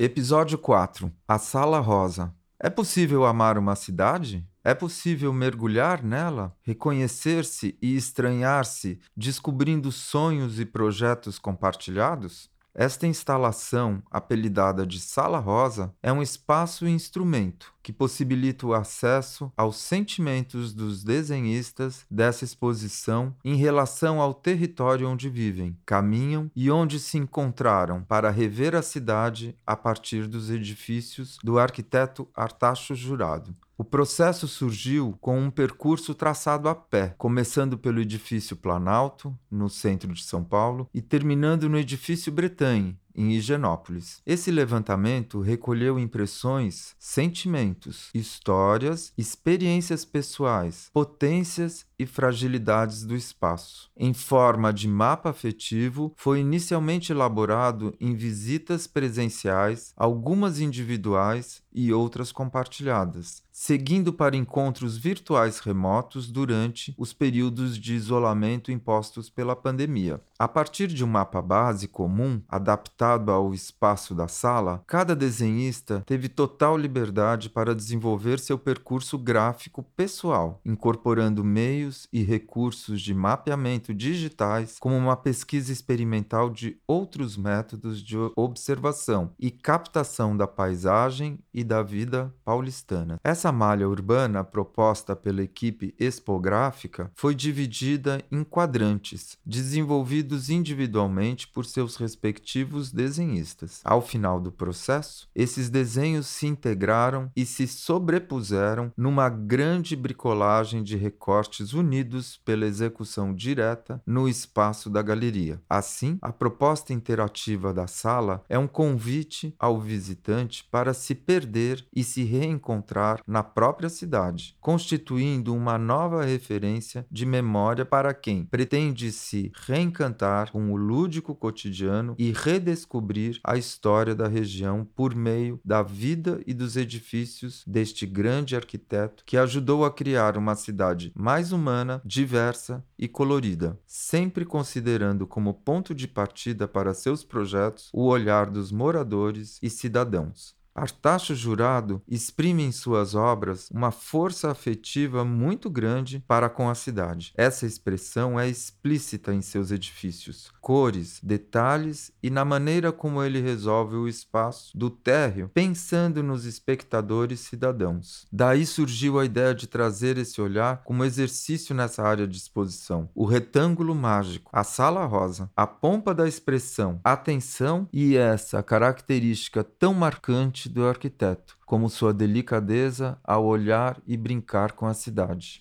Episódio 4 A Sala Rosa. É possível amar uma cidade? É possível mergulhar nela, reconhecer-se e estranhar-se, descobrindo sonhos e projetos compartilhados? Esta instalação, apelidada de Sala Rosa, é um espaço e instrumento que possibilita o acesso aos sentimentos dos desenhistas dessa exposição em relação ao território onde vivem, caminham e onde se encontraram para rever a cidade a partir dos edifícios do arquiteto Artacho Jurado. O processo surgiu com um percurso traçado a pé, começando pelo edifício Planalto, no centro de São Paulo, e terminando no edifício Bretagne, em Higienópolis. Esse levantamento recolheu impressões, sentimentos, histórias, experiências pessoais, potências e fragilidades do espaço. Em forma de mapa afetivo, foi inicialmente elaborado em visitas presenciais, algumas individuais e outras compartilhadas, seguindo para encontros virtuais remotos durante os períodos de isolamento impostos pela pandemia. A partir de um mapa base comum, adaptado ao espaço da sala, cada desenhista teve total liberdade para desenvolver seu percurso gráfico pessoal, incorporando meios e recursos de mapeamento digitais, como uma pesquisa experimental de outros métodos de observação e captação da paisagem e da vida paulistana. Essa malha urbana proposta pela equipe expográfica foi dividida em quadrantes, desenvolvidos individualmente por seus respectivos desenhistas. Ao final do processo, esses desenhos se integraram e se sobrepuseram numa grande bricolagem de recortes unidos pela execução direta no espaço da galeria. Assim, a proposta interativa da sala é um convite ao visitante para se perder e se reencontrar na própria cidade, constituindo uma nova referência de memória para quem pretende se reencantar com o lúdico cotidiano e redescobrir a história da região por meio da vida e dos edifícios deste grande arquiteto que ajudou a criar uma cidade mais humana, diversa e colorida, sempre considerando como ponto de partida para seus projetos o olhar dos moradores e cidadãos. Artacho Jurado exprime em suas obras uma força afetiva muito grande para com a cidade. Essa expressão é explícita em seus edifícios, cores, detalhes e na maneira como ele resolve o espaço do térreo, pensando nos espectadores cidadãos. Daí surgiu a ideia de trazer esse olhar como exercício nessa área de exposição. O retângulo mágico, a sala rosa, a pompa da expressão, atenção e essa característica tão marcante do arquiteto, como sua delicadeza ao olhar e brincar com a cidade.